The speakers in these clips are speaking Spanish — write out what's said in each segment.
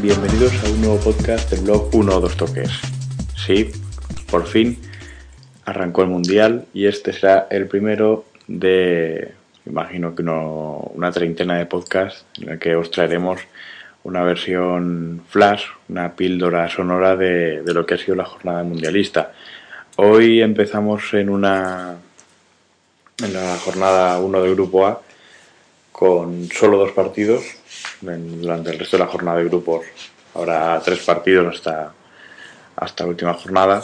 bienvenidos a un nuevo podcast del blog 1 o 2 toques. Sí, por fin arrancó el Mundial y este será el primero de, imagino que una treintena de podcasts en el que os traeremos una versión flash, una píldora sonora de, lo que ha sido la jornada mundialista. Hoy empezamos en una en la jornada 1 del grupo A con solo dos partidos. durante el resto de la jornada de grupos habrá tres partidos hasta, hasta la última jornada.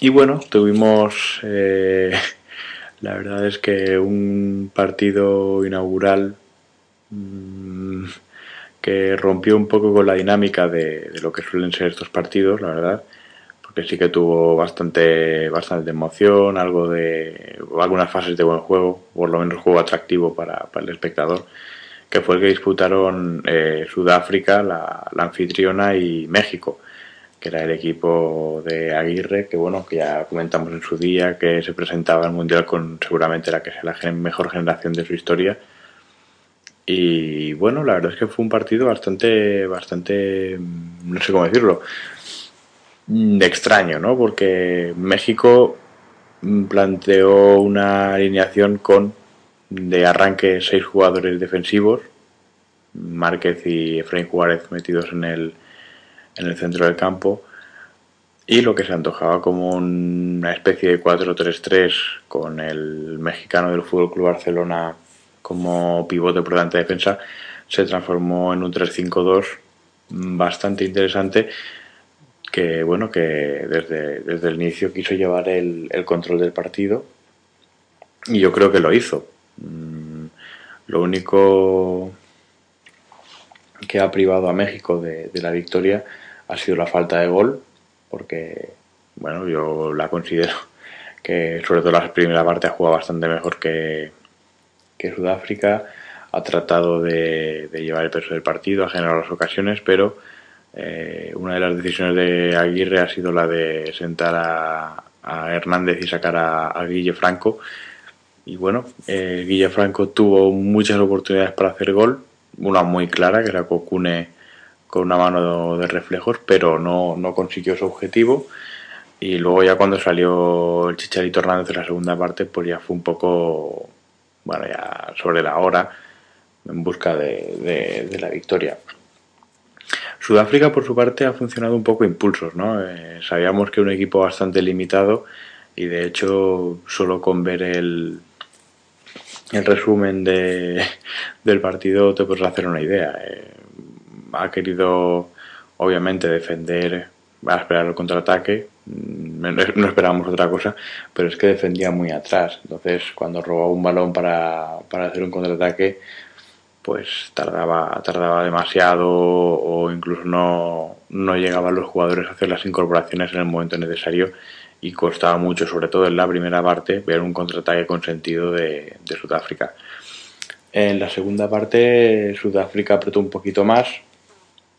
Y bueno, tuvimos, eh, la verdad es que un partido inaugural mmm, que rompió un poco con la dinámica de, lo que suelen ser estos partidos, la verdad que sí que tuvo bastante, bastante emoción, algo de algunas fases de buen juego, por lo menos juego atractivo para, para el espectador, que fue el que disputaron eh, Sudáfrica, la, la, anfitriona, y México, que era el equipo de Aguirre, que bueno, que ya comentamos en su día, que se presentaba al Mundial con seguramente la que sea la mejor generación de su historia. Y bueno, la verdad es que fue un partido bastante, bastante, no sé cómo decirlo, de extraño, ¿no? Porque México planteó una alineación con de arranque seis jugadores defensivos, Márquez y Efraín Juárez metidos en el, en el centro del campo, y lo que se antojaba como una especie de 4-3-3 con el mexicano del Fútbol Club Barcelona como pivote por delante de defensa, se transformó en un 3-5-2 bastante interesante que bueno que desde, desde el inicio quiso llevar el, el, control del partido y yo creo que lo hizo. Mm, lo único que ha privado a México de, de, la victoria ha sido la falta de gol, porque bueno, yo la considero que sobre todo la primera parte ha jugado bastante mejor que, que Sudáfrica, ha tratado de, de llevar el peso del partido, ha generado las ocasiones, pero eh, una de las decisiones de Aguirre ha sido la de sentar a, Hernández y sacar a, a, Guille Franco. Y bueno, eh, Franco tuvo muchas oportunidades para hacer gol, una muy clara, que era Cocune con una mano de reflejos, pero no, no consiguió su objetivo. Y luego ya cuando salió el Chicharito Hernández en la segunda parte, pues ya fue un poco, bueno, ya sobre la hora, en busca de la victoria. Sudáfrica, por su parte, ha funcionado un poco impulsos, ¿no? Eh, sabíamos que un equipo bastante limitado y, de hecho, solo con ver el, el resumen de, del partido te puedes hacer una idea. Eh, ha querido, obviamente, defender, a esperar el contraataque. Mm, no esperábamos otra cosa, pero es que defendía muy atrás. Entonces, cuando robaba un balón para, para hacer un contraataque, pues tardaba, tardaba demasiado o incluso no, no llegaban los jugadores a hacer las incorporaciones en el momento necesario y costaba mucho, sobre todo en la primera parte, ver un contraataque con sentido de, de Sudáfrica. En la segunda parte, Sudáfrica apretó un poquito más,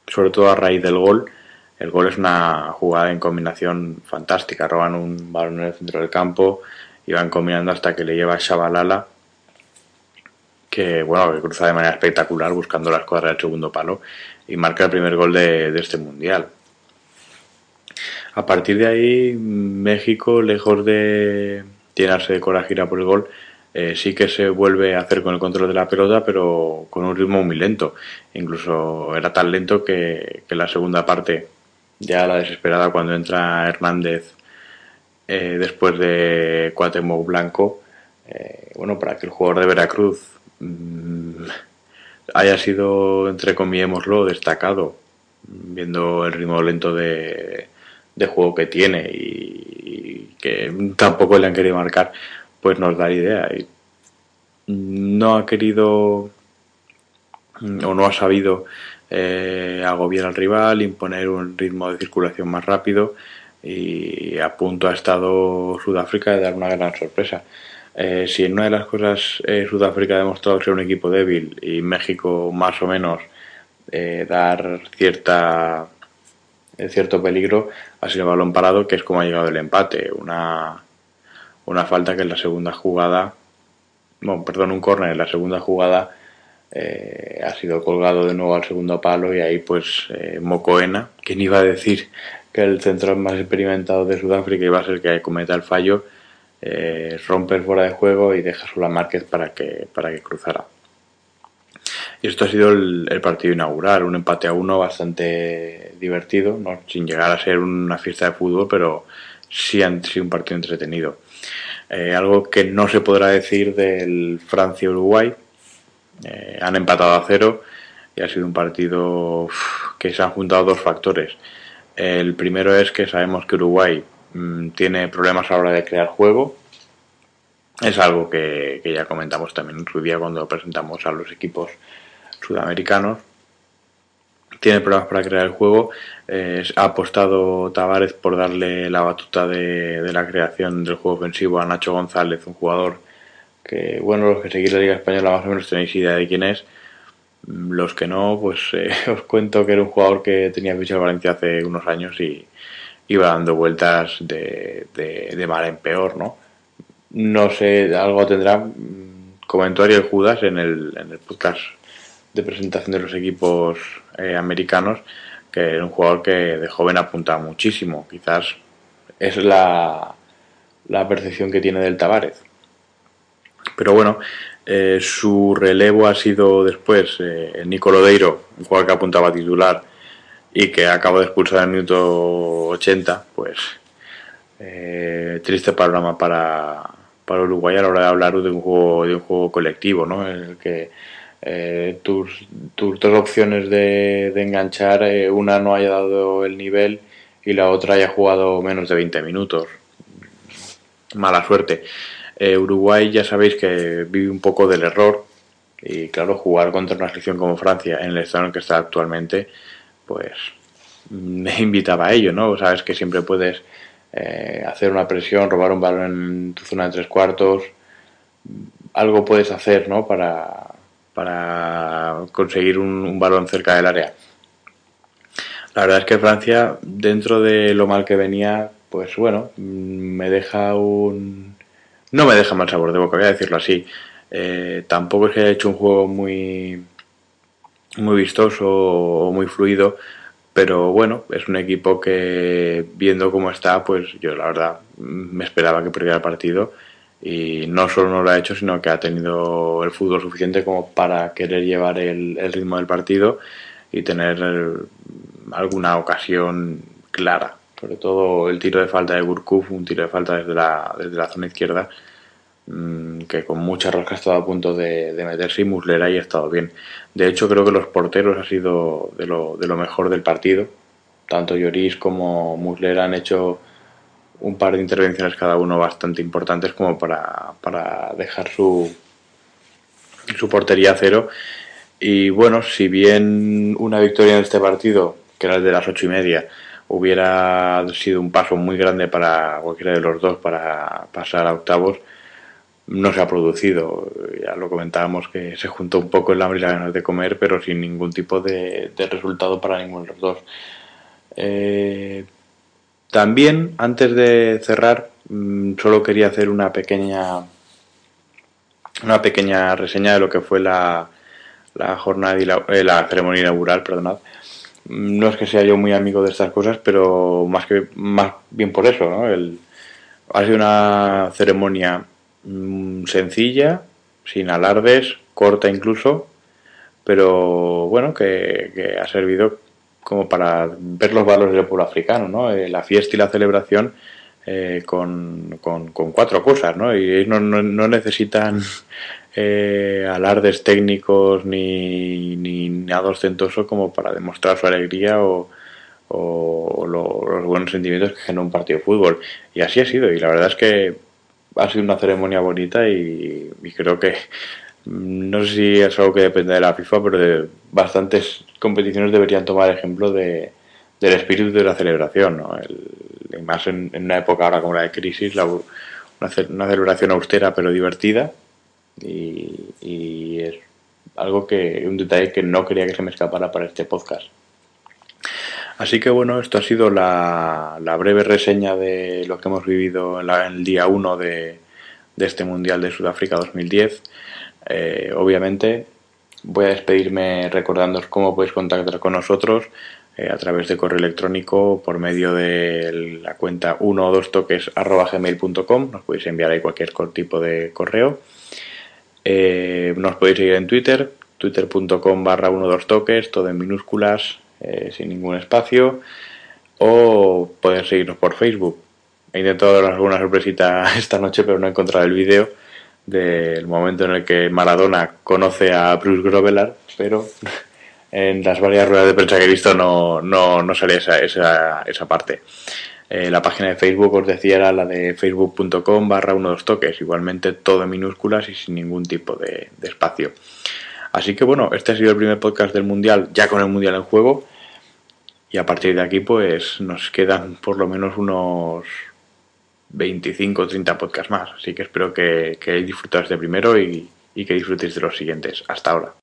sobre todo a raíz del gol. El gol es una jugada en combinación fantástica. Roban un balón en el centro del campo y van combinando hasta que le lleva Shabalala que bueno que cruza de manera espectacular buscando la escuadra del segundo palo y marca el primer gol de, este mundial. A partir de ahí, México, lejos de llenarse de coraje por el gol, eh, sí que se vuelve a hacer con el control de la pelota, pero con un ritmo muy lento. Incluso era tan lento que, la segunda parte, ya la desesperada cuando entra Hernández eh, después de Cuauhtémoc Blanco, eh, bueno, para que el jugador de Veracruz Mm, haya sido, entre comillémoslo, destacado, viendo el ritmo lento de, de juego que tiene y, que tampoco le han querido marcar, pues nos da idea. Y no ha querido o no ha sabido eh, agobiar al rival, imponer un ritmo de circulación más rápido y a punto ha estado Sudáfrica de dar una gran sorpresa. Eh, si en una de las cosas eh, Sudáfrica ha demostrado ser un equipo débil y México más o menos eh, dar cierta eh, cierto peligro ha sido el balón parado que es como ha llegado el empate. Una una falta que en la segunda jugada bueno, perdón un córner en la segunda jugada eh, ha sido colgado de nuevo al segundo palo y ahí pues Mocoena, quien iba a decir que el central más experimentado de Sudáfrica iba a ser que cometa el fallo, eh, rompe fuera de juego y deja solo a Márquez para que, para que cruzara. Y esto ha sido el, partido inaugural, un empate a uno bastante divertido, ¿no? sin llegar a ser una fiesta de fútbol, pero sí han sido un partido entretenido. Eh, algo que no se podrá decir del Francia-Uruguay. Eh, han empatado a cero y ha sido un partido que se han juntado dos factores. El primero es que sabemos que Uruguay mm, tiene problemas a la hora de crear juego. Es algo que, ya comentamos también en su día cuando presentamos a los equipos sudamericanos tiene problemas para crear el juego. Eh, ha apostado Tavares por darle la batuta de, la creación del juego ofensivo a Nacho González, un jugador que, bueno, los que seguís la Liga Española más o menos tenéis idea de quién es. Los que no, pues eh, os cuento que era un jugador que tenía ficha Valencia hace unos años y iba dando vueltas de, de, mal en peor, ¿no? No sé, algo tendrá. Mm, comentó Ariel Judas en el, en el podcast de presentación de los equipos eh, americanos, que era un jugador que de joven apuntaba muchísimo. Quizás es la, la percepción que tiene del Tavares. Pero bueno, eh, su relevo ha sido después eh, Nico Lodeiro, un jugador que apuntaba titular y que acaba de expulsar en el minuto 80, pues eh, triste panorama para, para Uruguay a la hora de hablar de un juego, de un juego colectivo, ¿no? En el que eh, tus, tus, dos opciones de, enganchar, eh, una no haya dado el nivel y la otra haya jugado menos de 20 minutos. Mala suerte. Uruguay ya sabéis que vive un poco del error y claro, jugar contra una selección como Francia en el estado en que está actualmente, pues me invitaba a ello, ¿no? Sabes que siempre puedes hacer una presión, robar un balón en tu zona de tres cuartos, algo puedes hacer, ¿no? Para, para conseguir un, balón cerca del área. La verdad es que Francia, dentro de lo mal que venía, pues bueno, me deja un... No me deja mal sabor de boca, voy a decirlo así. Eh, tampoco es que haya hecho un juego muy, muy vistoso o muy fluido, pero bueno, es un equipo que viendo cómo está, pues yo la verdad me esperaba que perdiera el partido y no solo no lo ha hecho, sino que ha tenido el fútbol suficiente como para querer llevar el, ritmo del partido y tener alguna ocasión clara. Sobre todo el tiro de falta de Gurkuf, un tiro de falta desde la, desde la zona izquierda, que con mucha rosca ha estado a punto de, meterse y Muslera y ha estado bien. De hecho, creo que los porteros ha sido de lo, de lo mejor del partido. Tanto Lloris como Muslera han hecho un par de intervenciones cada uno bastante importantes como para, para dejar su, su portería a cero. Y bueno, si bien una victoria en este partido, que era el de las ocho y media, hubiera sido un paso muy grande para cualquiera de los dos para pasar a octavos, no se ha producido. Ya lo comentábamos que se juntó un poco el hambre y la ganas de comer, pero sin ningún tipo de, de resultado para ninguno de los dos. Eh, también, antes de cerrar, mm, solo quería hacer una pequeña una pequeña reseña de lo que fue la, la jornada y la, eh, la, ceremonia inaugural, perdonad. Mm, no es que sea yo muy amigo de estas cosas, pero más que más bien por eso, ¿no? El, ha sido una ceremonia mm, sencilla, sin alardes, corta incluso, pero bueno, que, que ha servido como para ver los valores del pueblo africano, ¿no? Eh, la fiesta y la celebración eh, con, con, cuatro cosas, ¿no? Y ellos no, no, necesitan eh, alardes técnicos ni, ni nada ostentoso como para demostrar su alegría o, o los buenos sentimientos que genera un partido de fútbol. Y así ha sido, y la verdad es que ha sido una ceremonia bonita y, y creo que no sé si es algo que depende de la FIFA, pero de bastantes competiciones deberían tomar ejemplo de, del espíritu de la celebración, ¿no? El, más en, una época ahora como la de crisis, la, una, una, celebración austera pero divertida y, es algo que, un detalle que no quería que se me escapara para este podcast. Así que bueno, esto ha sido la, la breve reseña de lo que hemos vivido en, el día 1 de, de este Mundial de Sudáfrica 2010. Eh, obviamente voy a despedirme recordándoos cómo podéis contactar con nosotros eh, a través de correo electrónico por medio de la cuenta 1 o 2 toques gmail.com. Nos podéis enviar ahí cualquier tipo de correo. Eh, nos podéis seguir en Twitter, twitter.com barra 1 2 toques, todo en minúsculas, eh, sin ningún espacio. O podéis seguirnos por Facebook. He intentado dar alguna sorpresita esta noche, pero no he encontrado el vídeo del momento en el que Maradona conoce a Bruce Grovelar, pero en las varias ruedas de prensa que he visto no, no, no salía esa, esa, esa parte. Eh, la página de Facebook, os decía, era la de facebook.com barra uno dos toques, igualmente todo en minúsculas y sin ningún tipo de, de, espacio. Así que bueno, este ha sido el primer podcast del Mundial, ya con el Mundial en juego. Y a partir de aquí, pues nos quedan por lo menos unos 25 o 30 podcasts más. Así que espero que, que disfrutéis de primero y, y que disfrutéis de los siguientes. Hasta ahora.